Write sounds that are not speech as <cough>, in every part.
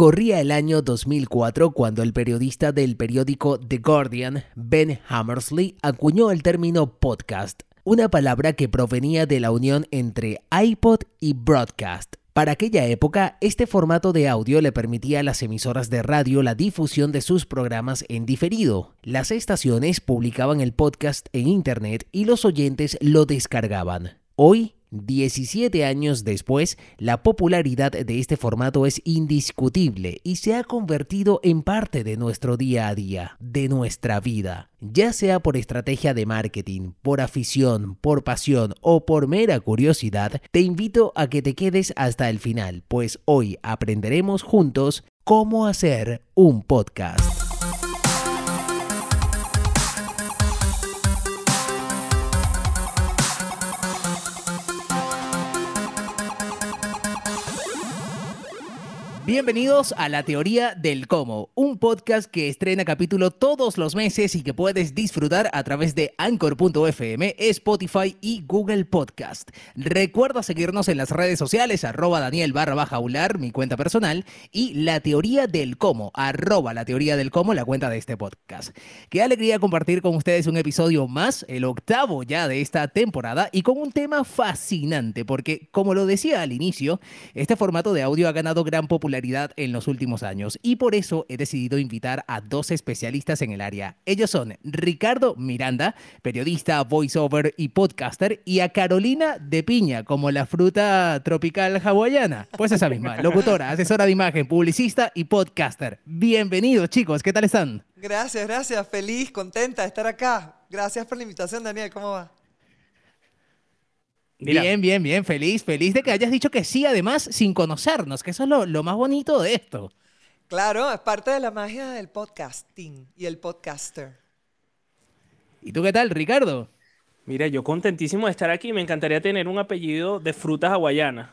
Corría el año 2004 cuando el periodista del periódico The Guardian, Ben Hammersley, acuñó el término podcast, una palabra que provenía de la unión entre iPod y broadcast. Para aquella época, este formato de audio le permitía a las emisoras de radio la difusión de sus programas en diferido. Las estaciones publicaban el podcast en Internet y los oyentes lo descargaban. Hoy, 17 años después, la popularidad de este formato es indiscutible y se ha convertido en parte de nuestro día a día, de nuestra vida. Ya sea por estrategia de marketing, por afición, por pasión o por mera curiosidad, te invito a que te quedes hasta el final, pues hoy aprenderemos juntos cómo hacer un podcast. Bienvenidos a La Teoría del Cómo, un podcast que estrena capítulo todos los meses y que puedes disfrutar a través de Anchor.fm, Spotify y Google Podcast. Recuerda seguirnos en las redes sociales, arroba Daniel barra mi cuenta personal, y La Teoría del Cómo, arroba La Teoría del Cómo, la cuenta de este podcast. Qué alegría compartir con ustedes un episodio más, el octavo ya de esta temporada, y con un tema fascinante, porque como lo decía al inicio, este formato de audio ha ganado gran popularidad en los últimos años y por eso he decidido invitar a dos especialistas en el área. Ellos son Ricardo Miranda, periodista, voiceover y podcaster, y a Carolina de Piña, como la fruta tropical hawaiana. Pues esa misma, <laughs> locutora, asesora de imagen, publicista y podcaster. Bienvenidos chicos, ¿qué tal están? Gracias, gracias, feliz, contenta de estar acá. Gracias por la invitación, Daniel, ¿cómo va? Bien, bien, bien, feliz, feliz de que hayas dicho que sí, además, sin conocernos, que eso es lo, más bonito de esto. Claro, es parte de la magia del podcasting y el podcaster. ¿Y tú qué tal, Ricardo? Mira, yo contentísimo de estar aquí. Me encantaría tener un apellido de frutas hawaianas.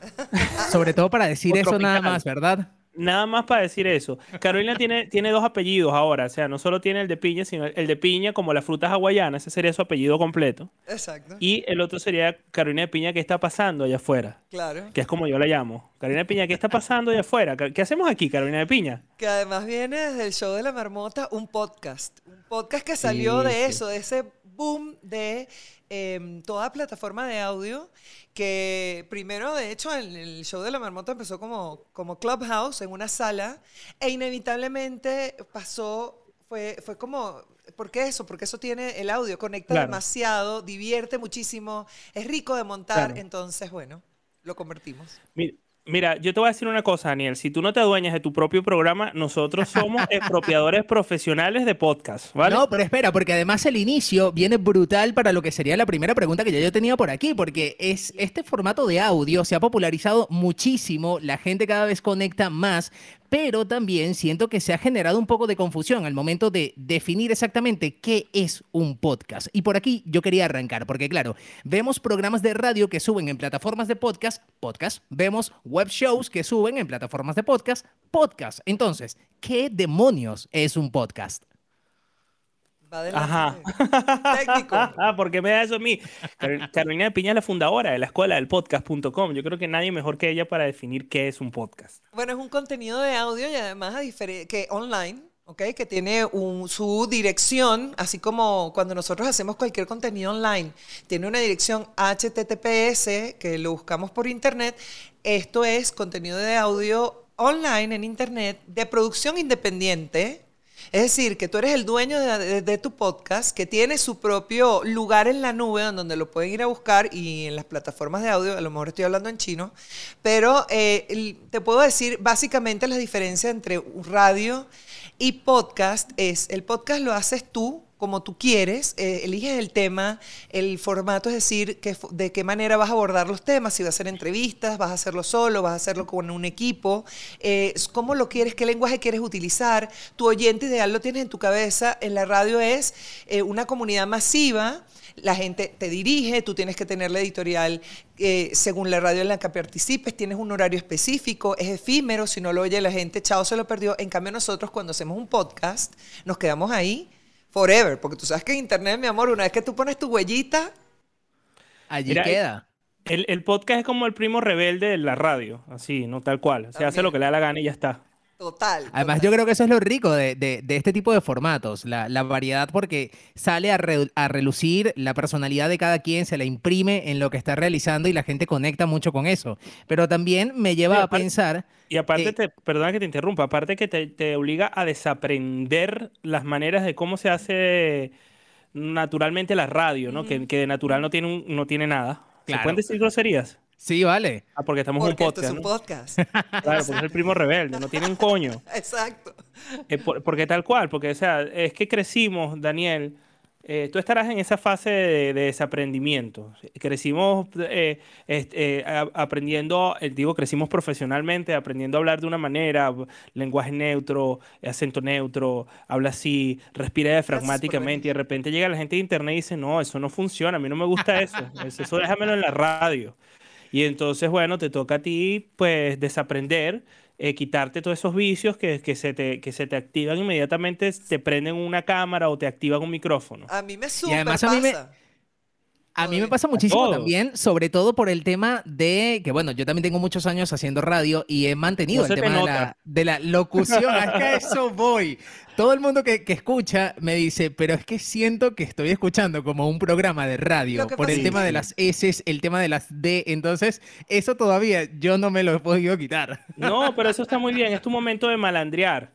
Sobre todo para decir <laughs> eso nada más, ¿verdad? Nada más para decir eso. <laughs> Carolina tiene, tiene dos apellidos ahora, o sea, no solo tiene el de piña, sino el de piña como las frutas hawaianas, ese sería su apellido completo. Exacto. Y el otro sería Carolina de Piña, ¿qué está pasando allá afuera? Claro. Que es como yo la llamo. Carolina de Piña, ¿qué está pasando allá afuera? ¿Qué hacemos aquí, Carolina de Piña? Que además viene desde el show de la marmota un podcast. Un podcast que salió de eso, de ese boom de eh, toda plataforma de audio que primero, de hecho, el, el, show de la marmota empezó como, como Clubhouse en una sala e inevitablemente pasó, fue, fue como, ¿por qué eso? Porque eso tiene el audio, conecta demasiado, divierte muchísimo, es rico de montar, entonces, bueno, lo convertimos. Mira, yo te voy a decir una cosa, Daniel. Si tú no te adueñas de tu propio programa, nosotros somos <laughs> expropiadores profesionales de podcast, ¿vale? No, pero espera, porque además el inicio viene brutal para lo que sería la primera pregunta que ya yo tenía por aquí, porque es este formato de audio se ha popularizado muchísimo, la gente cada vez conecta más, pero también siento que se ha generado un poco de confusión al momento de definir exactamente qué es un podcast. Y por aquí yo quería arrancar, porque claro, vemos programas de radio que suben en plataformas de podcast, podcast, vemos web shows que suben en plataformas de podcast, podcast. Entonces, ¿qué demonios es un podcast? Ajá. Técnico. <laughs> Ah, ¿Por qué me da eso a mí? Carolina de Piña es la fundadora de la escuela del podcast.com. Yo creo que nadie mejor que ella para definir qué es un podcast. Bueno, es un contenido de audio y además que online, ¿ok? Que tiene su dirección, así como cuando nosotros hacemos cualquier contenido online, tiene una dirección HTTPS que lo buscamos por internet. Esto es contenido de audio online en internet de producción independiente es decir, que tú eres el dueño de, tu podcast, que tiene su propio lugar en la nube donde lo pueden ir a buscar y en las plataformas de audio, a lo mejor estoy hablando en chino, pero eh, te puedo decir básicamente la diferencia entre radio y podcast es, el podcast lo haces tú como tú quieres, eh, eliges el tema, el formato, es decir, que, de qué manera vas a abordar los temas, si vas a hacer entrevistas, vas a hacerlo solo, vas a hacerlo con un equipo, eh, cómo lo quieres, qué lenguaje quieres utilizar, tu oyente ideal lo tienes en tu cabeza, en la radio es eh, una comunidad masiva, la gente te dirige, tú tienes que tener la editorial según la radio en la que participes, tienes un horario específico, es efímero, si no lo oye la gente, chao, se lo perdió. En cambio nosotros cuando hacemos un podcast, nos quedamos ahí forever, porque tú sabes que en internet, mi amor, una vez que tú pones tu huellita, allí queda. El, podcast es como el primo rebelde de la radio, así, no tal cual. Se hace lo que le da la gana y ya está. Total. Además, yo creo que eso es lo rico de, este tipo de formatos, la, variedad, porque sale a, a, relucir la personalidad de cada quien, se la imprime en lo que está realizando y la gente conecta mucho con eso. Pero también me lleva a pensar... Y aparte, te, perdona que te interrumpa, aparte que te, obliga a desaprender las maneras de cómo se hace naturalmente la radio, ¿no? que, de natural no tiene, no tiene nada. ¿Se pueden decir groserías? Sí, vale. Ah, porque estamos en un podcast. Esto es un podcast. <laughs> claro, porque es el primo rebelde, no tiene un coño. <laughs> Exacto. Eh, porque tal cual, porque o sea, es que crecimos, Daniel. Eh, tú estarás en esa fase de, desaprendimiento. Crecimos eh, aprendiendo, digo, crecimos profesionalmente, aprendiendo a hablar de una manera, lenguaje neutro, acento neutro, habla así, respira diafragmáticamente y de repente llega la gente de internet y dice, no, eso no funciona, a mí no me gusta eso, <laughs> eso déjamelo en la radio. Y entonces, bueno, te toca a ti, pues, desaprender, eh, quitarte todos esos vicios que, que, se te, que se te activan inmediatamente, te prenden una cámara o te activan un micrófono. A mí me super pasa. A mí me, a mí me pasa muchísimo también, sobre todo por el tema de que, bueno, yo también tengo muchos años haciendo radio y he mantenido el tema de la, de la, locución. es que a eso voy. Todo el mundo que, que, escucha me dice, pero es que siento que estoy escuchando como un programa de radio por el tema de las S, el tema de las D. Entonces, eso todavía yo no me lo he podido quitar. No, pero eso está muy bien. Es tu momento de malandrear.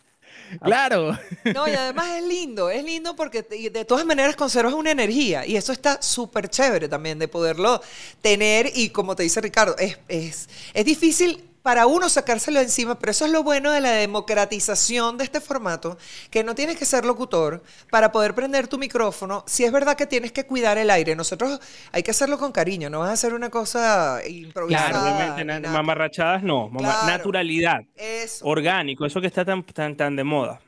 Claro. No, y además es lindo, es lindo porque de todas maneras conservas una energía y eso está súper chévere también de poderlo tener y como te dice Ricardo, es, es, es difícil para uno sacárselo encima, pero eso es lo bueno de la democratización de este formato, que no tienes que ser locutor para poder prender tu micrófono. Si es verdad que tienes que cuidar el aire, nosotros hay que hacerlo con cariño, no vas a hacer una cosa improvisada. Claro, obviamente, mamarrachadas no, naturalidad, orgánico, eso que está tan, tan, tan de moda.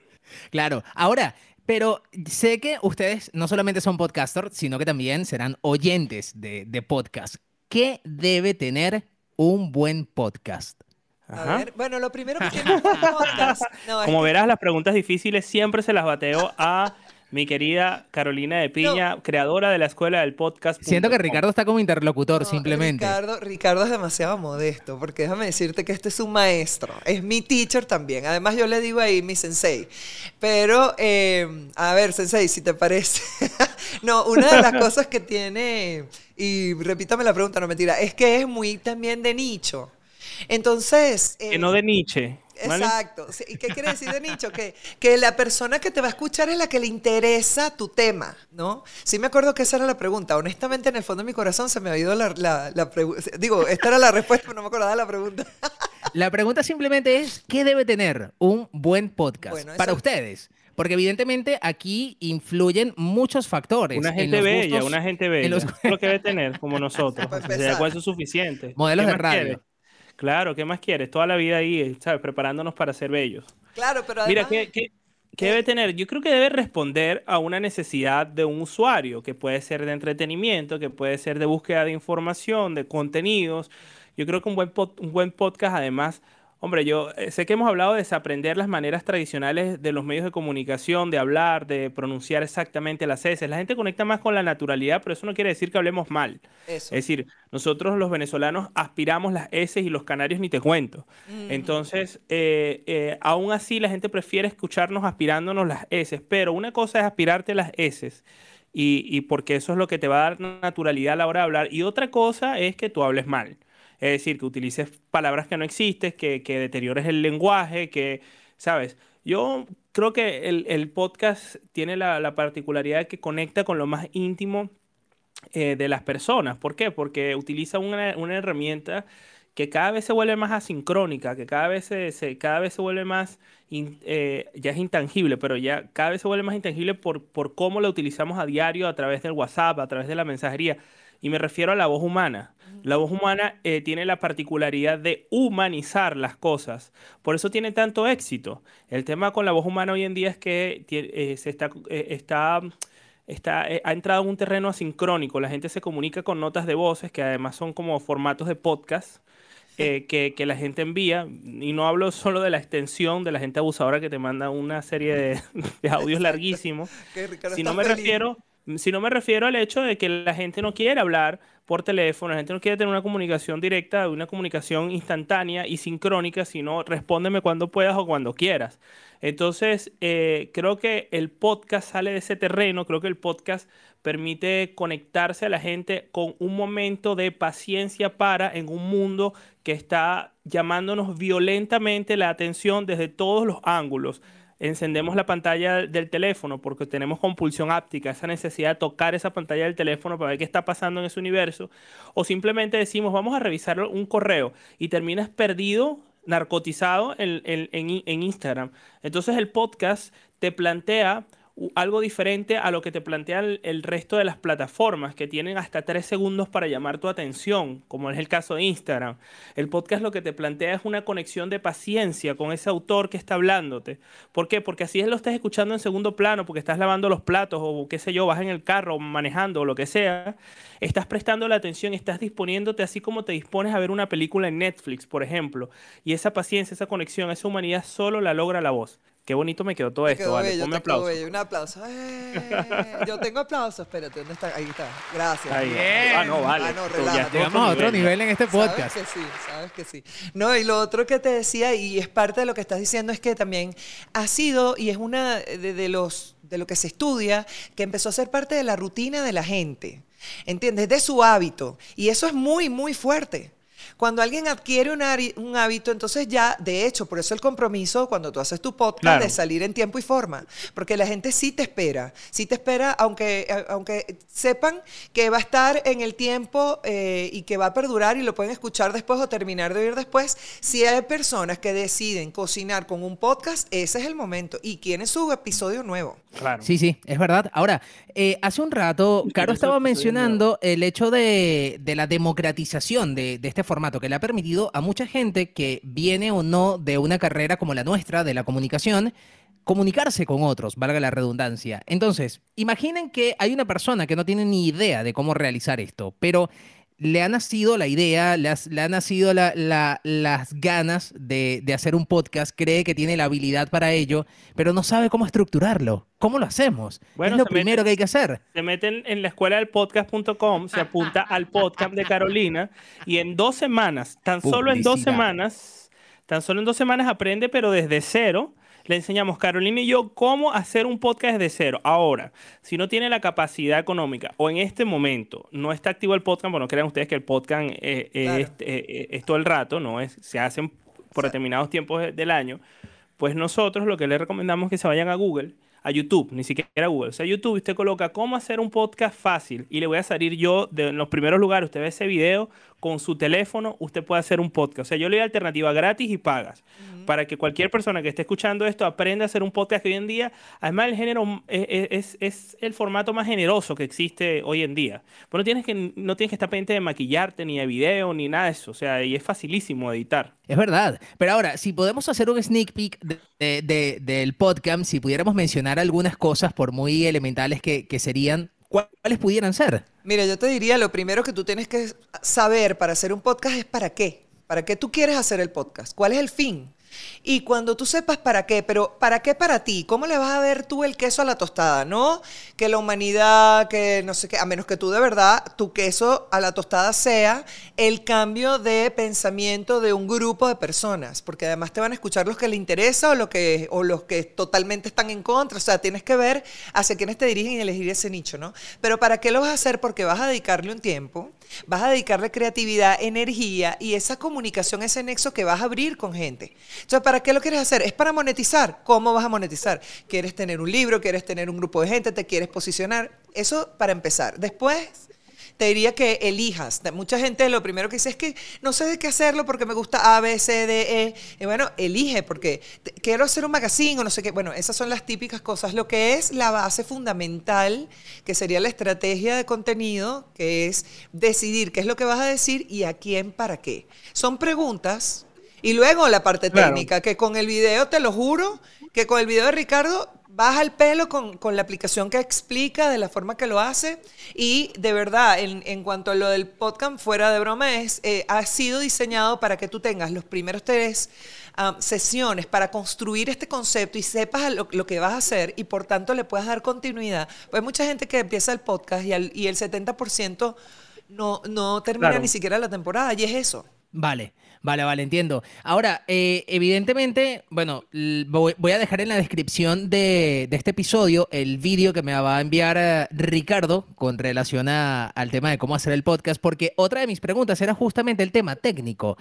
Claro, ahora, pero sé que ustedes no solamente son podcasters, sino que también serán oyentes de, de podcast. ¿Qué debe tener un buen podcast? A ver, bueno, lo primero que <laughs> tiene un podcast. Como verás, las preguntas difíciles siempre se las bateo a mi querida Carolina de Piña, creadora de la escuela del podcast. Siento que Ricardo está como interlocutor, simplemente. Ricardo, Ricardo es demasiado modesto, porque déjame decirte que este es un maestro, es mi teacher también. Además, yo le digo ahí mi sensei. Pero, eh, a ver, sensei, si te parece. <laughs> no, una de las <laughs> cosas que tiene, y repítame la pregunta, no mentira, es que es muy también de nicho. Entonces... que no de Nietzsche. Exacto. ¿Y qué quiere decir de nicho? Que, que la persona que te va a escuchar es la que le interesa tu tema, ¿no? Sí me acuerdo que esa era la pregunta. Honestamente, en el fondo de mi corazón se me ha ido la, la, pregunta. Digo, esta era la respuesta, pero no me acordaba de la pregunta. <laughs> La pregunta simplemente es, ¿qué debe tener un buen podcast para ustedes? Porque evidentemente aquí influyen muchos factores. Una gente bella, una gente bella. <laughs> Los... lo que debe tener, como nosotros. Eso es suficiente. Modelos de radio. Claro, ¿qué más quieres? Toda la vida ahí, ¿sabes? Preparándonos para ser bellos. Claro, pero Mira, ¿qué, qué, qué debe tener? Yo creo que debe responder a una necesidad de un usuario, que puede ser de entretenimiento, que puede ser de búsqueda de información, de contenidos. Yo creo que un buen, un buen podcast, además, Hombre, yo eh, sé que hemos hablado de desaprender las maneras tradicionales de los medios de comunicación, de hablar, de pronunciar exactamente las S. La gente conecta más con la naturalidad, pero eso no quiere decir que hablemos mal. Es decir, nosotros los venezolanos aspiramos las S y los canarios ni te cuento. Entonces, eh, eh, aún así la gente prefiere escucharnos aspirándonos las S, pero una cosa es aspirarte las S. Y, y porque eso es lo que te va a dar naturalidad a la hora de hablar. Y otra cosa es que tú hables mal. Es decir, que utilices palabras que no existen, que, que deteriores el lenguaje, que, ¿sabes? Yo creo que el, podcast tiene la, particularidad de que conecta con lo más íntimo eh, de las personas. ¿Por qué? Porque utiliza una, herramienta que cada vez se vuelve más asincrónica, que cada vez se, cada vez se vuelve más, eh, ya es intangible, pero ya cada vez se vuelve más intangible por, por cómo la utilizamos a diario a través del WhatsApp, a través de la mensajería. Y me refiero a la voz humana. La voz humana eh, tiene la particularidad de humanizar las cosas. Por eso tiene tanto éxito. El tema con la voz humana hoy en día es que eh, se está, eh, está, está ha entrado en un terreno asincrónico. La gente se comunica con notas de voces que además son como formatos de podcast. que, que, la gente envía, y no hablo solo de la extensión de la gente abusadora que te manda una serie de, <laughs> de audios larguísimos, sino me refiero Si no me refiero al hecho de que la gente no quiere hablar por teléfono, la gente no quiere tener una comunicación directa, una comunicación instantánea y sincrónica, sino respóndeme cuando puedas o cuando quieras. Entonces, eh, creo que el podcast sale de ese terreno, creo que el podcast permite conectarse a la gente con un momento de paciencia para en un mundo que está llamándonos violentamente la atención desde todos los ángulos encendemos la pantalla del teléfono porque tenemos compulsión áptica, esa necesidad de tocar esa pantalla del teléfono para ver qué está pasando en ese universo, o simplemente decimos vamos a revisar un correo y terminas perdido, narcotizado en, en Instagram. Entonces el podcast te plantea algo diferente a lo que te plantean el, resto de las plataformas que tienen hasta tres segundos para llamar tu atención, como es el caso de Instagram. El podcast lo que te plantea es una conexión de paciencia con ese autor que está hablándote. ¿Por qué? Porque así es lo estás escuchando en segundo plano, porque estás lavando los platos o qué sé yo, vas en el carro manejando o lo que sea. Estás prestando la atención, estás disponiéndote así como te dispones a ver una película en Netflix, por ejemplo. Y esa paciencia, esa conexión, esa humanidad solo la logra la voz. Qué bonito me quedó todo esto, vale. Ponme aplauso. Un aplauso. Eh, yo tengo aplausos, espérate, ¿dónde está? Ahí está. Gracias. Ahí. Ah, no, vale. Ah, no, Llegamos a otro nivel en este podcast. Sabes que sí, sabes que sí. No, y lo otro que te decía, y es parte de lo que estás diciendo, es que también ha sido, y es una de, de los, de lo que se estudia, que empezó a ser parte de la rutina de la gente. ¿Entiendes? De su hábito. Y eso es muy, muy fuerte. Cuando alguien adquiere un, hábito, entonces ya, de hecho, por eso el compromiso cuando tú haces tu podcast de salir en tiempo y forma, porque la gente sí te espera, sí te espera, aunque, eh, aunque sepan que va a estar en el tiempo eh, y que va a perdurar y lo pueden escuchar después o terminar de oír después, si hay personas que deciden cocinar con un podcast, ese es el momento. Y quieren su episodio nuevo. Claro. Sí, sí, es verdad. Ahora, eh, hace un rato, Caro estaba mencionando el hecho de, la democratización de, de este formato formato que le ha permitido a mucha gente que viene o no de una carrera como la nuestra, de la comunicación, comunicarse con otros, valga la redundancia. Entonces, imaginen que hay una persona que no tiene ni idea de cómo realizar esto, pero le ha nacido la idea, le, ha nacido las ganas de, hacer un podcast, cree que tiene la habilidad para ello, pero no sabe cómo estructurarlo. ¿Cómo lo hacemos? Bueno, es lo primero que hay que hacer. Se meten en la escuela del podcast.com, se apunta <laughs> al podcast de Carolina y en dos semanas, tan solo en dos semanas, tan solo en dos semanas aprende, pero desde cero le enseñamos, Carolina y yo, cómo hacer un podcast de cero. Ahora, si no tiene la capacidad económica o en este momento no está activo el podcast, bueno, crean ustedes que el podcast eh, eh, eh, es, todo el rato, no es, se hacen por determinados tiempos del año, pues nosotros lo que le recomendamos es que se vayan a Google a YouTube, ni siquiera a Google. O sea, YouTube usted coloca cómo hacer un podcast fácil y le voy a salir yo de, en los primeros lugares. Usted ve ese video con su teléfono, usted puede hacer un podcast. O sea, yo le doy alternativa gratis y pagas para que cualquier persona que esté escuchando esto aprenda a hacer un podcast que hoy en día, además el género es, es, el formato más generoso que existe hoy en día. Pero no tienes que, no tienes que estar pendiente de maquillarte, ni de video, ni nada de eso. O sea, y es facilísimo editar. Es verdad. Pero ahora, si podemos hacer un sneak peek del podcast, si pudiéramos mencionar algunas cosas, por muy elementales que, que serían, ¿cuáles pudieran ser? Mira, yo te diría, lo primero que tú tienes que saber para hacer un podcast es para qué. ¿Para qué tú quieres hacer el podcast? ¿Cuál es el fin? Y cuando tú sepas para qué, pero ¿para qué para ti? ¿Cómo le vas a ver tú el queso a la tostada? No que la humanidad, que no sé qué, a menos que tú de verdad, tu queso a la tostada sea el cambio de pensamiento de un grupo de personas, porque además te van a escuchar los que le interesa o, los que totalmente están en contra. O sea, tienes que ver hacia quiénes te dirigen y elegir ese nicho, ¿no? Pero ¿para qué lo vas a hacer? Porque vas a dedicarle un tiempo, vas a dedicarle creatividad, energía y esa comunicación, ese nexo que vas a abrir con gente. Entonces, ¿para qué lo quieres hacer? Es para monetizar. ¿Cómo vas a monetizar? ¿Quieres tener un libro? ¿Quieres tener un grupo de gente? ¿Te quieres posicionar? Eso para empezar. Después, te diría que elijas. Mucha gente lo primero que dice es que no sé de qué hacerlo porque me gusta A, B, C, D, E. Y bueno, elige porque quiero hacer un magazine o no sé qué. Bueno, esas son las típicas cosas. Lo que es la base fundamental, que sería la estrategia de contenido, que es decidir qué es lo que vas a decir y a quién para qué. Son preguntas y luego la parte técnica, que con el video, te lo juro, que con el video de Ricardo baja el pelo con, la aplicación que explica de la forma que lo hace. Y de verdad, en, cuanto a lo del podcast, fuera de broma, es, eh, ha sido diseñado para que tú tengas los primeros tres um, sesiones para construir este concepto y sepas lo, lo que vas a hacer y por tanto le puedas dar continuidad. Pues hay mucha gente que empieza el podcast y, al- y el 70% no, no termina Claro. ni siquiera la temporada y es eso. Vale, vale, vale, entiendo. Ahora, eh, evidentemente, bueno, voy, a dejar en la descripción de, de este episodio el vídeo que me va a enviar eh, Ricardo con relación al tema de cómo hacer el podcast, porque otra de mis preguntas era justamente el tema técnico.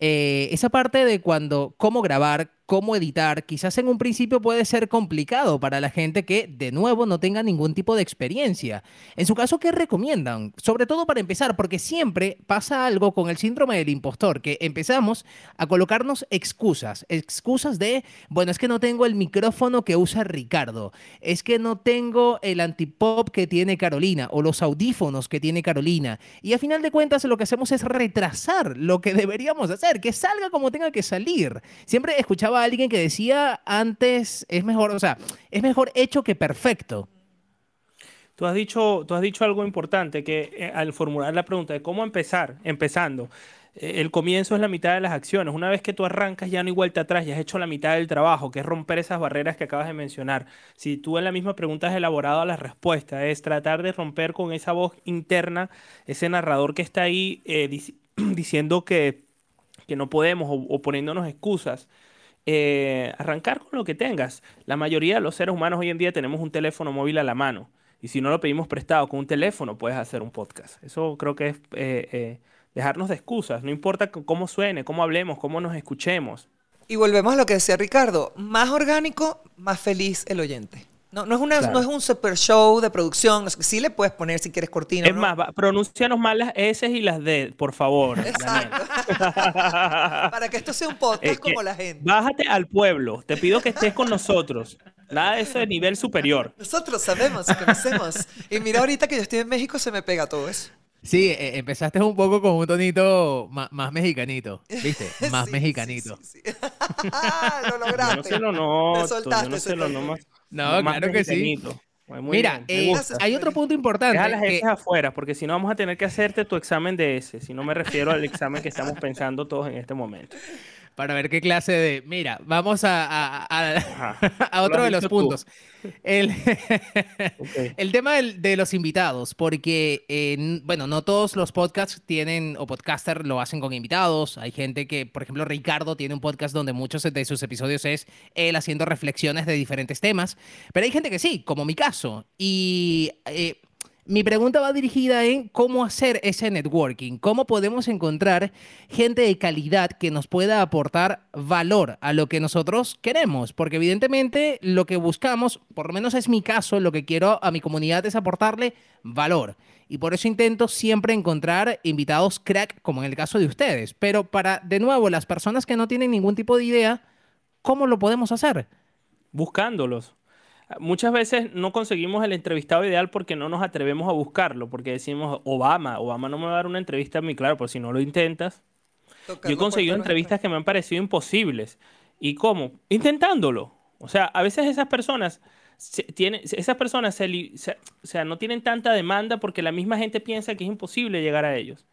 Eh, esa parte de cuando, cómo grabar, cómo editar, quizás en un principio puede ser complicado para la gente que, de nuevo, no tenga ningún tipo de experiencia. En su caso, ¿qué recomiendan? Sobre todo para empezar, porque siempre pasa algo con el síndrome del impostor, que empezamos a colocarnos excusas, excusas de, bueno, es que no tengo el micrófono que usa Ricardo, es que no tengo el antipop que tiene Carolina o los audífonos que tiene Carolina. Y a final de cuentas lo que hacemos es retrasar lo que <laughs> deberíamos hacer, que salga como tenga que salir. Siempre escuchaba a alguien que decía antes es mejor, o sea, es mejor hecho que perfecto. Tú has dicho, tú has dicho algo importante, que eh, al formular la pregunta de cómo empezar, empezando, eh, el comienzo es la mitad de las acciones. Una vez que tú arrancas, ya no hay vuelta atrás, ya has hecho la mitad del trabajo, que es romper esas barreras que acabas de mencionar. Si tú en la misma pregunta has elaborado la respuesta, es tratar de romper con esa voz interna, ese narrador que está ahí eh, dici- <clears throat> diciendo que, que no podemos o, o poniéndonos excusas. Eh, arrancar con lo que tengas. La mayoría de los seres humanos hoy en día tenemos un teléfono móvil a la mano. Y si no lo pedimos prestado con un teléfono, puedes hacer un podcast. Eso creo que es eh, eh, dejarnos de excusas. No importa cómo suene, cómo hablemos, cómo nos escuchemos. Y volvemos a lo que decía Ricardo, más orgánico, más feliz el oyente. No, no, es, una, Claro. no es un super show de producción, sí le puedes poner si quieres cortina. Es ¿no? más, pronuncianos mal las S y las D, por favor. Exacto. <laughs> Para que esto sea un podcast como la gente. Bájate al pueblo. Te pido que estés con nosotros. Nada de eso de nivel superior. Nosotros sabemos, conocemos. Y mira ahorita que yo estoy en México se me pega todo eso. Sí, eh, empezaste un poco con un tonito ma- más, mexicanito, ¿viste? <laughs> Más Sí, mexicanito. sí, sí, sí. <laughs> lo Yo lograste. no se lo noto. Yo soltaste, no se lo soltaste. No más. Claro que sí. Muy Mira, eh, hay otro punto importante. Deja las que- S afuera, porque si no vamos a tener que hacerte tu examen de S. Si no me refiero al examen que estamos pensando todos en este momento. Para ver qué clase de... Mira, vamos a, a- a- Ajá. <laughs> a otro de los puntos. El, Ok. <laughs> el tema del- de los invitados, porque, eh, bueno, no todos los podcasts tienen, o podcaster lo hacen con invitados. Hay gente que, por ejemplo, Ricardo tiene un podcast donde muchos de sus episodios es él haciendo reflexiones de diferentes temas. Pero hay gente que sí, como mi caso. Y... eh, mi pregunta va dirigida en cómo hacer ese networking, cómo podemos encontrar gente de calidad que nos pueda aportar valor a lo que nosotros queremos, porque evidentemente lo que buscamos, por lo menos es mi caso, lo que quiero a mi comunidad es aportarle valor. Y por eso intento siempre encontrar invitados crack, como en el caso de ustedes. Pero para, de nuevo, las personas que no tienen ningún tipo de idea, ¿cómo lo podemos hacer? Buscándolos. Muchas veces no conseguimos el entrevistado ideal porque no nos atrevemos a buscarlo, porque decimos Obama, Obama no me va a dar una entrevista a mí, claro, por si no lo intentas. Yo he conseguido entrevistas que me han parecido imposibles. ¿Y cómo? Intentándolo. O sea, a veces esas personas, se- tienen, esas personas se- o sea, no tienen tanta demanda porque la misma gente piensa que es imposible llegar a ellos.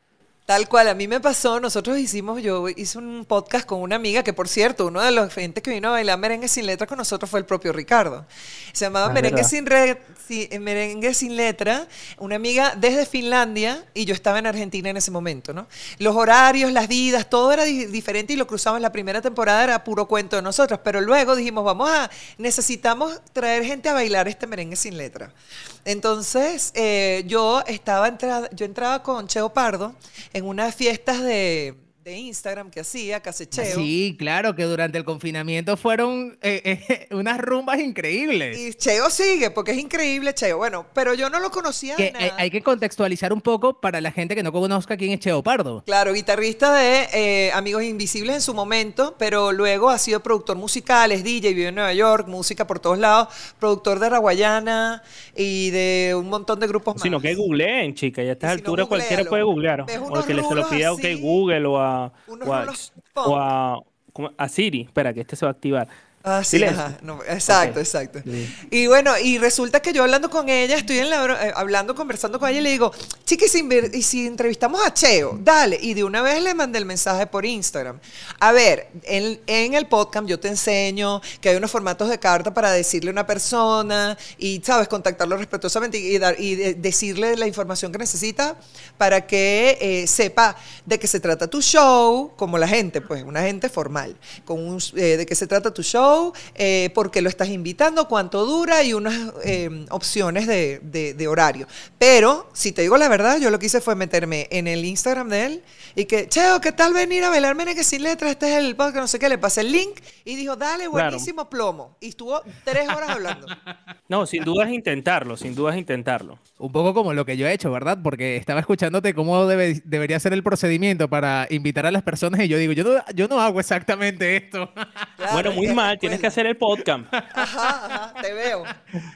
Tal cual, a mí me pasó, nosotros hicimos, yo hice un podcast con una amiga que por cierto, uno de los gente que vino a bailar merengue sin letra con nosotros fue el propio Ricardo. Se llamaba Ah, merengue sin, re- si- eh, merengue sin letra, una amiga desde Finlandia y yo estaba en Argentina en ese momento, ¿no? Los horarios, las vidas, todo era di- diferente y lo cruzamos la primera temporada, era puro cuento de nosotros, pero luego dijimos, vamos a, necesitamos traer gente a bailar este merengue sin letra. Entonces, eh, yo estaba entrada, yo entraba con Cheo Pardo en unas fiestas de, de Instagram que hacía, Casecheo. Sí, claro, que durante el confinamiento fueron eh, eh, <laughs> unas rumbas increíbles. Y Cheo sigue, porque es increíble Cheo. Bueno, pero yo no lo conocía Que hay, nada. hay que contextualizar un poco para la gente que no conozca quién es Cheo Pardo. Claro, guitarrista de eh, Amigos Invisibles en su momento, pero luego ha sido productor musical, es DJ, vive en Nueva York, música por todos lados, productor de Raguayana y de un montón de grupos más. Sino que googleen, chica. Y a estas si no, alturas cualquiera puede googlear. O que le se lo pida OK Google o a, o a, o a- a Siri. Espera, que este se va a activar. Ah, sí, ajá. exacto, exacto. Y bueno, y resulta que yo hablando con ella, estoy en la, eh, hablando, conversando con ella y le digo, chiquis, y si entrevistamos a Cheo, dale. Y de una vez le mandé el mensaje por Instagram. A ver, en, en el podcast yo te enseño que hay unos formatos de carta para decirle a una persona y, ¿sabes?, contactarlo respetuosamente y, dar, y decirle la información que necesita para que eh, sepa de qué se trata tu show, como la gente, pues, una gente formal, con un, eh, de qué se trata tu show eh, por qué lo estás invitando, cuánto dura y unas eh, opciones de, horario. Pero, si te digo la verdad, yo lo que hice fue meterme en el Instagram de él y que, Cheo, ¿qué tal venir a bailarme que sin letras? Este es el podcast, no sé qué. Le pasé el link y dijo, dale, buenísimo plomo. Y estuvo tres horas hablando. <laughs> No, sin duda es intentarlo, sin duda es intentarlo. Un poco como lo que yo he hecho, ¿verdad? Porque estaba escuchándote cómo debe, debería ser el procedimiento para invitar a las personas y yo digo, yo no, yo no hago exactamente esto. bueno, muy mal, tienes que hacer el podcast. <laughs> Ajá, ajá, te veo.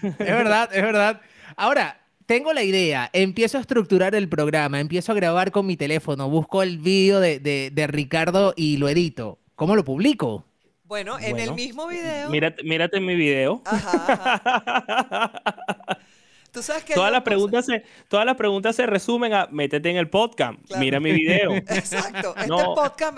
Es verdad, es verdad. Ahora, tengo la idea, empiezo a estructurar el programa, empiezo a grabar con mi teléfono, busco el vídeo de, Ricardo y lo edito. ¿Cómo lo publico? Bueno, en el mismo video. Mírate, mírate mi video. Ajá, <laughs> Tú sabes que todas las preguntas se, todas las preguntas se resumen a métete en el podcast, mira mi video. <laughs> Exacto. <laughs> Este podcast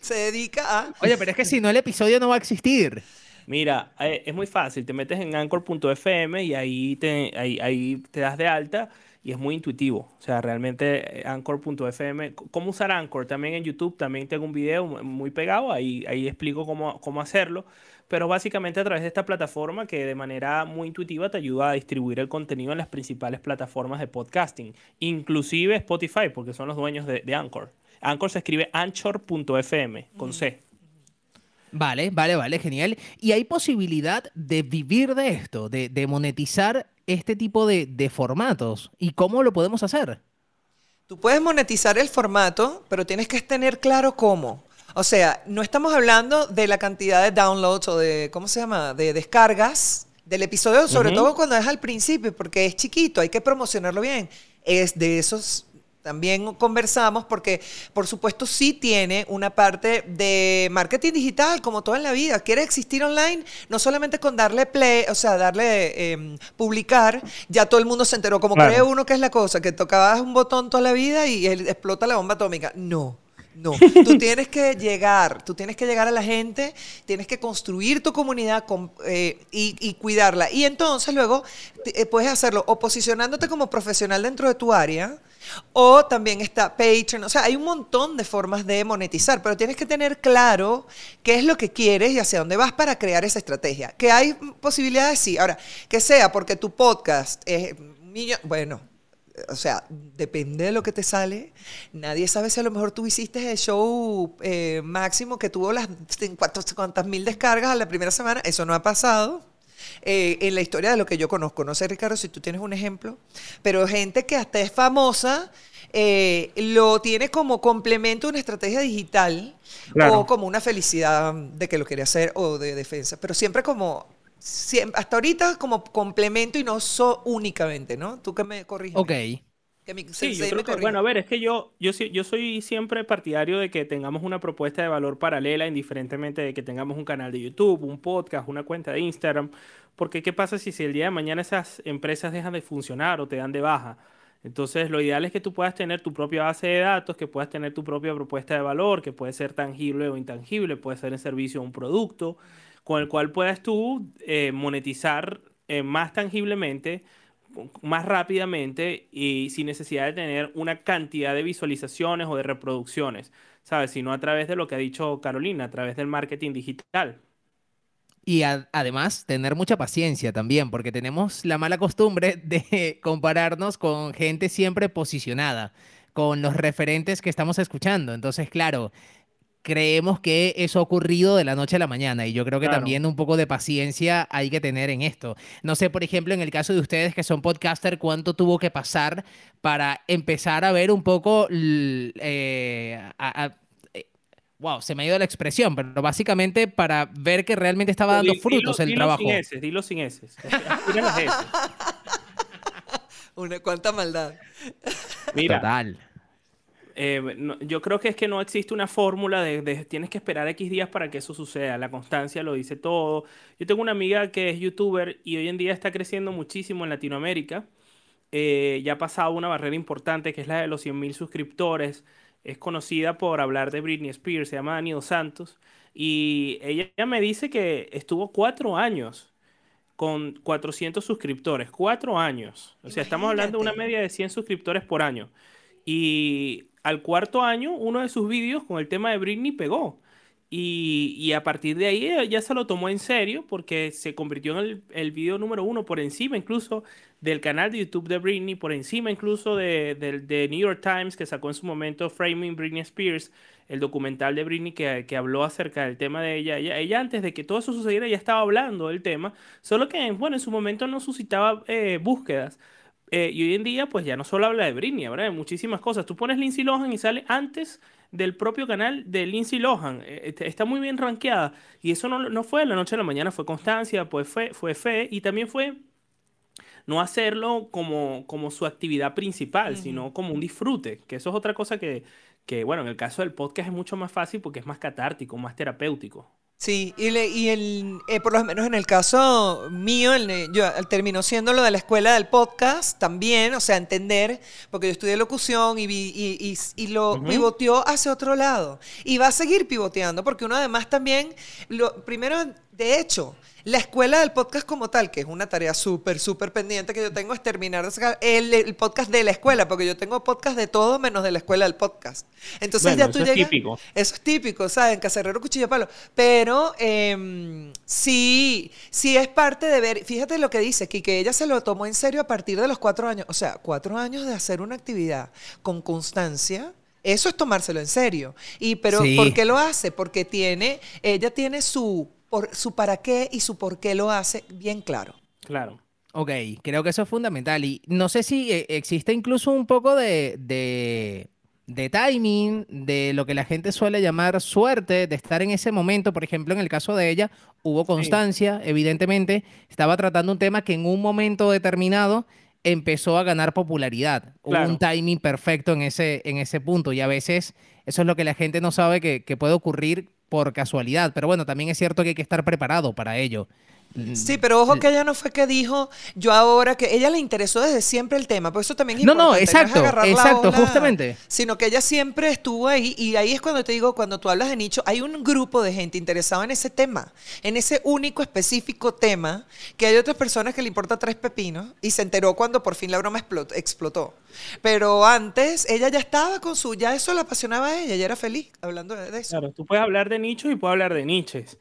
se dedica a. Oye, pero es que si no el episodio no va a existir. Mira, eh, es muy fácil. Te metes en anchor.fm y ahí te, ahí, te das de alta y es muy intuitivo. O sea, realmente eh, anchor.fm, cómo usar Anchor también en YouTube, también tengo un video muy pegado, ahí, ahí explico cómo, cómo hacerlo, pero básicamente a través de esta plataforma que de manera muy intuitiva te ayuda a distribuir el contenido en las principales plataformas de podcasting, inclusive Spotify, porque son los dueños de, de Anchor. Anchor se escribe anchor.fm con C. Vale, vale, vale, genial. ¿Y hay posibilidad de vivir de esto, de, monetizar este tipo de, formatos? ¿Y cómo lo podemos hacer? Tú puedes monetizar el formato, pero tienes que tener claro cómo. O sea, no estamos hablando de la cantidad de downloads o de, ¿cómo se llama? De descargas del episodio, sobre todo cuando es al principio, porque es chiquito, hay que promocionarlo bien. Es de esos también conversamos porque, por supuesto, sí tiene una parte de marketing digital, como todo en la vida. Quiere existir online, no solamente con darle play, o sea, darle em, publicar, ya todo el mundo se enteró. Como cree uno que es la cosa, que tocabas un botón toda la vida y explota la bomba atómica. No. No, <laughs> tú tienes que llegar, tú tienes que llegar a la gente, tienes que construir tu comunidad eh, y, cuidarla. Y entonces luego eh, puedes hacerlo o posicionándote como profesional dentro de tu área, o también está Patreon. O sea, hay un montón de formas de monetizar, pero tienes que tener claro qué es lo que quieres y hacia dónde vas para crear esa estrategia. Que hay posibilidades, sí. Ahora, que sea porque tu podcast es... Bueno, o sea, depende de lo que te sale. Nadie sabe si a lo mejor tú hiciste el show eh, máximo que tuvo las cuantas mil descargas a la primera semana. Eso no ha pasado. Eh, en la historia de lo que yo conozco. No sé, Ricardo, si tú tienes un ejemplo, pero gente que hasta es famosa, eh, lo tiene como complemento a una estrategia digital o como una felicidad de que lo quiere hacer o de defensa, pero siempre como hasta ahorita como complemento y no so únicamente, ¿no? Tú que me corriges. Ok. sí, yo creo que, bueno, a ver, es que yo, yo, yo soy siempre partidario de que tengamos una propuesta de valor paralela, indiferentemente de que tengamos un canal de YouTube, un podcast, una cuenta de Instagram, porque ¿qué pasa si, si el día de mañana esas empresas dejan de funcionar o te dan de baja? Entonces, lo ideal es que tú puedas tener tu propia base de datos, que puedas tener tu propia propuesta de valor, que puede ser tangible o intangible, puede ser en servicio a un producto, con el cual puedas tú eh, monetizar eh, más tangiblemente, más rápidamente y sin necesidad de tener una cantidad de visualizaciones o de reproducciones, ¿sabes? Sino a través de lo que ha dicho Carolina, a través del marketing digital. Y además tener mucha paciencia también, porque tenemos la mala costumbre de <laughs> compararnos con gente siempre posicionada, con los referentes que estamos escuchando. Entonces, claro, creemos que eso ha ocurrido de la noche a la mañana y yo creo que también un poco de paciencia hay que tener en esto. No sé, por ejemplo, en el caso de ustedes que son podcaster, cuánto tuvo que pasar para empezar a ver un poco eh, wow, se me ha ido la expresión, pero básicamente para ver que realmente estaba dando frutos el trabajo. Sin S, dilo sin S. <laughs> Una cuánta maldad. Mira, Total. Eh, yo creo que es que no existe una fórmula de, tienes que esperar X días para que eso suceda. La constancia lo dice todo. Yo tengo una amiga que es youtuber y hoy en día está creciendo muchísimo en Latinoamérica. Eh, ya ha pasado una barrera importante que es la de los 100.000 suscriptores. Es conocida por hablar de Britney Spears, se llama Dani Dos Santos. Y ella, me dice que estuvo cuatro años con 400 suscriptores. Cuatro años. O sea, estamos hablando de una media de 100 suscriptores por año. Y al cuarto año, uno de sus vídeos con el tema de Britney pegó. Y, a partir de ahí ya se lo tomó en serio porque se convirtió en el, el video número uno por encima incluso del canal de YouTube de Britney, por encima incluso de, de, New York Times que sacó en su momento Framing Britney Spears, el documental de Britney que, que habló acerca del tema de ella. ella. ella. antes de que todo eso sucediera ya estaba hablando del tema, solo que bueno, en su momento no suscitaba eh, búsquedas. Eh, y hoy en día, pues ya no solo habla de Britney, habla de muchísimas cosas. Tú pones Lindsay Lohan y sale antes del propio canal de Lindsay Lohan. Eh, está muy bien rankeada. Y eso no, no, fue de la noche a la mañana, fue constancia, pues fue, fue fe y también fue no hacerlo como, como su actividad principal, sino como un disfrute, que eso es otra cosa que, que, bueno, en el caso del podcast es mucho más fácil porque es más catártico, más terapéutico. Sí, y, y el, eh, por lo menos en el caso mío, el, yo terminó siendo lo de la escuela del podcast también, o sea, entender, porque yo estudié locución y, y, y, lo pivoteó hacia otro lado. Y va a seguir pivoteando, porque uno además también, lo, primero, de hecho, la escuela del podcast como tal, que es una tarea súper, súper pendiente que yo tengo, es terminar de sacar el, podcast de la escuela, porque yo tengo podcast de todo menos de la escuela del podcast. Entonces ya tú eso Es típico. Eso es típico, ¿saben? Cacerrero, cuchillo, palo. Pero em, sí, sí es parte de ver. Fíjate lo que dice, que ella se lo tomó en serio a partir de los cuatro años. O sea, cuatro años de hacer una actividad con constancia. Eso es tomárselo en serio. Y pero ¿por qué lo hace? Porque tiene, ella tiene su por su para qué y su por qué lo hace bien claro. Claro. Ok, creo que eso es fundamental. Y no sé si eh, existe incluso un poco de, de, timing, de lo que la gente suele llamar suerte, de estar en ese momento. Por ejemplo, en el caso de ella, hubo constancia, evidentemente. Estaba tratando un tema que en un momento determinado empezó a ganar popularidad. Hubo un timing perfecto en ese, en ese punto. Y a veces eso es lo que la gente no sabe que, que puede ocurrir por casualidad, pero bueno, también es cierto que hay que estar preparado para ello. Sí, pero ojo que ella no fue que dijo, yo ahora que ella le interesó desde siempre el tema, por eso también es No, no, exacto, exacto, justamente. Sino que ella siempre estuvo ahí y ahí es cuando te digo, cuando tú hablas de nicho, hay un grupo de gente interesada en ese tema, en ese único específico tema, que hay otras personas que le importa tres pepinos y se enteró cuando por fin la broma explotó. Pero antes ella ya estaba con su, ya eso le apasionaba a ella, ella era feliz hablando de eso. Claro, tú puedes hablar de nichos y puedes hablar de niches.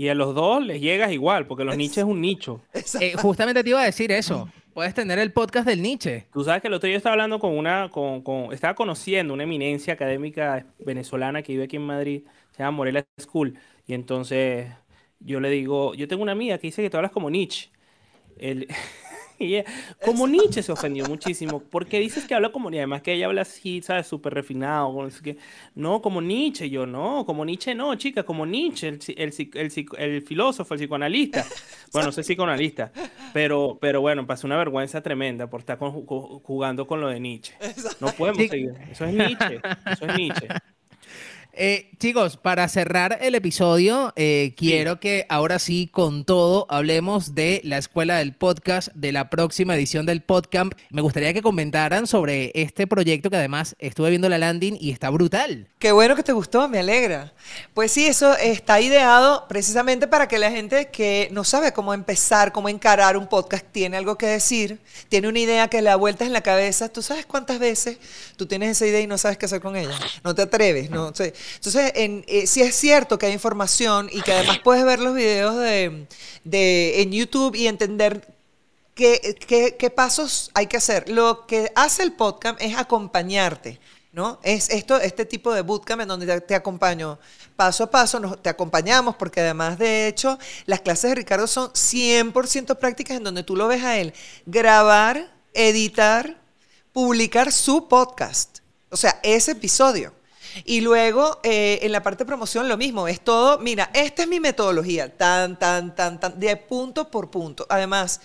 Y a los dos les llegas igual, porque los niches es un nicho. <laughs> Eh, justamente te iba a decir eso. Puedes tener el podcast del Nietzsche. Tú sabes que el otro día estaba hablando con una, con, con, estaba conociendo una eminencia académica venezolana que vive aquí en Madrid, se llama Morela School. Y entonces yo le digo, yo tengo una amiga que dice que tú hablas como Nietzsche. El, <laughs> <laughs> como Nietzsche se ofendió muchísimo, porque dices que habla como, y además que ella habla así, ¿sabes? Súper refinado, no, como Nietzsche, yo no, como Nietzsche no, chica, como Nietzsche, el, el, el, filósofo, el psicoanalista, bueno, no sé psicoanalista, pero, pero bueno, pasó una vergüenza tremenda por estar jugando con lo de Nietzsche. No podemos seguir, eso es Nietzsche, eso es Nietzsche. Eh, chicos, para cerrar el episodio, eh, quiero que ahora sí, con todo, hablemos de la escuela del podcast, de la próxima edición del podcast. Me gustaría que comentaran sobre este proyecto que además estuve viendo la landing y está brutal. Qué bueno que te gustó, me alegra. Pues sí, eso está ideado precisamente para que la gente que no sabe cómo empezar, cómo encarar un podcast, tiene algo que decir, tiene una idea que le da vueltas en la cabeza. ¿Tú sabes cuántas veces tú tienes esa idea y no sabes qué hacer con ella? No te atreves, no sé. Entonces, en, eh, es cierto que hay información y que además puedes ver los videos de, en YouTube y entender qué, qué, pasos hay que hacer. Lo que hace el podcast es acompañarte. ¿No? Es esto, este tipo de bootcamp en donde te, acompaño paso a paso, nos, te acompañamos porque además de hecho las clases de Ricardo son 100% prácticas en donde tú lo ves a él grabar, editar, publicar su podcast, o sea, ese episodio. Y luego, eh, en la parte de promoción, lo mismo. Es todo, mira, esta es mi metodología, tan, tan, tan, tan, de punto por punto. Además,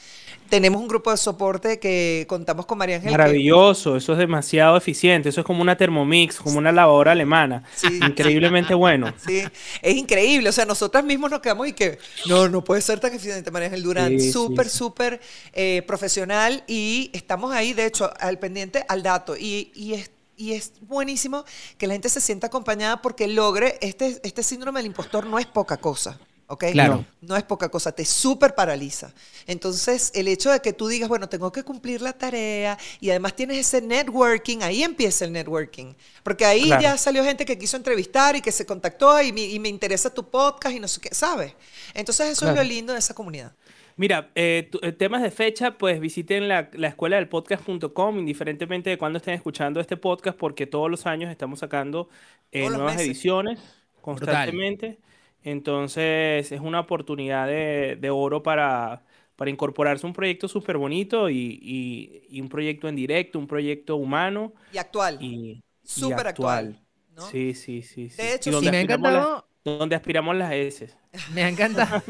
tenemos un grupo de soporte que contamos con María Ángel. que- Maravilloso, eso es demasiado eficiente, eso es como una Thermomix, como una lavadora alemana, Sí. increíblemente bueno. Sí, es increíble. O sea, nosotras mismos nos quedamos y que no, no puede ser tan eficiente María Ángel Durán. Sí, súper, sí. súper eh, profesional y estamos ahí, de hecho, al pendiente al dato. Y, y es, y es buenísimo que la gente se sienta acompañada porque logre, este, este síndrome del impostor no es poca cosa. ¿Ok? Claro. No es poca cosa, te súper paraliza. Entonces, el hecho de que tú digas, bueno, tengo que cumplir la tarea y además tienes ese networking, ahí empieza el networking. Porque ahí Claro. ya salió gente que quiso entrevistar y que se contactó y me, y me interesa tu podcast y no sé qué, ¿sabes? Entonces, eso es Claro. lo lindo de esa comunidad. Mira, eh, tu- eh, temas de fecha, pues visiten la, la escuela del podcast.com, indiferentemente de cuándo estén escuchando este podcast, porque todos los años estamos sacando eh, nuevas meses. ediciones constantemente. Entonces, es una oportunidad de, de oro para, para incorporarse a un proyecto súper bonito y, y- y un proyecto en directo, un proyecto humano Y actual. y, y Súper actual, ¿no? Sí, sí, sí, sí. De hecho, sí. me ha encantado, donde aspiramos las S. Me ha encantado,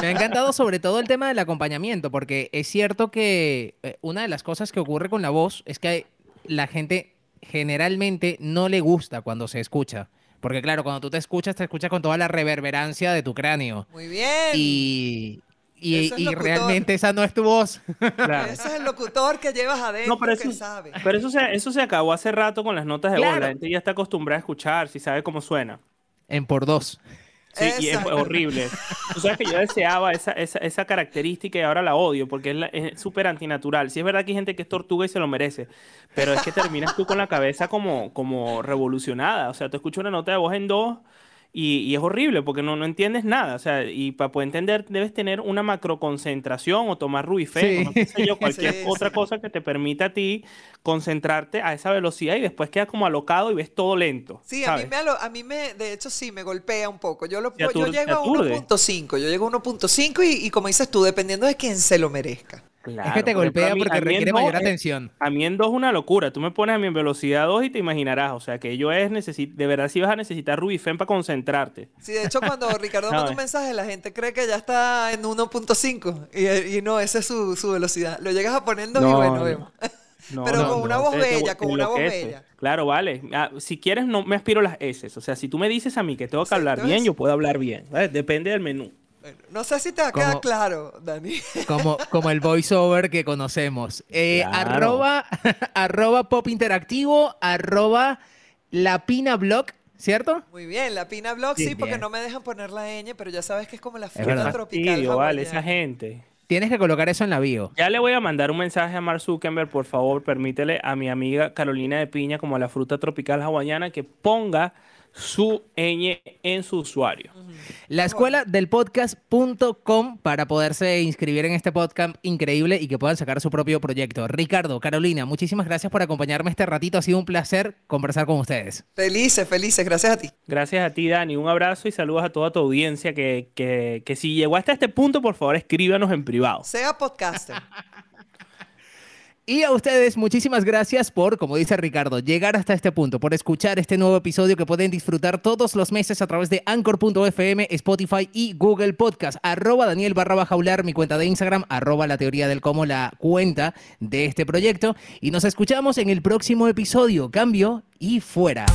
me ha encantado sobre todo el tema del acompañamiento, porque es cierto que eh, una de las cosas que ocurre con la voz es que la gente generalmente no le gusta cuando se escucha. Porque claro, cuando tú te escuchas, te escuchas con toda la reverberancia de tu cráneo. Muy bien. Y, y, es realmente esa no es tu voz. Claro. Ese es el locutor que llevas adentro No, pero que eso, sabe. pero eso se, eso se acabó hace rato con las notas de voz. La gente ya está acostumbrada a escuchar, si sabe cómo suena. En por dos. Sí, y es horrible. <laughs> Tú sabes que yo deseaba esa, esa, esa característica y ahora la odio porque es la- es súper antinatural. Sí es verdad que hay gente que es tortuga y se lo merece, pero es que terminas tú con la cabeza como, como revolucionada. O sea, tú escuchas una nota de voz en dos y, y es horrible porque no, no entiendes nada. O sea, y para poder entender debes tener una macroconcentración o tomar Rubifen Sí. o no qué sé yo, <laughs> cualquier Sí, otra sí. cosa que te permita a ti concentrarte a esa velocidad y después quedas como alocado y ves todo lento. Sí, a mí, me, alo- a mí me, de hecho sí, me golpea un poco. Yo, lo, yo llego a aturde. 1.5, yo llego a 1.5 y, y como dices tú, dependiendo de quién se lo merezca. Es que te golpea mí- porque mí requiere dos mayor es- atención. A mí en 2 es una locura. Tú me pones a mi en velocidad 2 y te imaginarás. O sea, que yo es necesi- de verdad si vas a necesitar Rubifen para concentrarte. Sí, de hecho, cuando <laughs> Ricardo manda un mensaje, la gente cree que ya está en 1.5 y, y no, esa es su, su velocidad. Lo llegas a poner en 2 y No, bueno, no. vemos. <laughs> No, Pero con una voz bella, con una voz bella. Claro, vale. Ah, si quieres, no me aspiro las S. O sea, si tú me dices a mí que tengo que Sí, hablar entonces- bien, yo puedo hablar bien. ¿vale? Depende del menú. Bueno, no sé si te va a quedar claro, Dani. Como, como el voiceover que conocemos. Eh, Claro. arroba, <laughs> arroba pop interactivo, arroba lapina blog, ¿cierto? Muy bien, la Pina Blog sí, Sí, porque no me dejan poner la ñ, pero ya sabes que es como la fruta tropical fastidio, vale, esa gente. Tienes que colocar eso en la bio. Ya le voy a mandar un mensaje a Mark Zuckerberg, por favor, permítele a mi amiga Carolina de Piña, como la fruta tropical hawaiana, que ponga su ñ en su usuario. La escuela del podcast.com para poderse inscribir en este podcast increíble y que puedan sacar su propio proyecto. Ricardo, Carolina, muchísimas gracias por acompañarme este ratito. Ha sido un placer conversar con ustedes. Felices, felices, gracias a ti. Gracias a ti, Dani. Un abrazo y saludos a toda tu audiencia. Que, que, que si llegó hasta este punto, por favor, escríbanos en privado. Sea podcaster. <laughs> Y a ustedes, muchísimas gracias por, como dice Ricardo, llegar hasta este punto, por escuchar este nuevo episodio que pueden disfrutar todos los meses a través de Anchor.fm, Spotify y Google Podcast. Arroba Daniel barra baja Ular, mi cuenta de Instagram, arroba la teoría del cómo la cuenta de este proyecto. Y nos escuchamos en el próximo episodio. Cambio y fuera.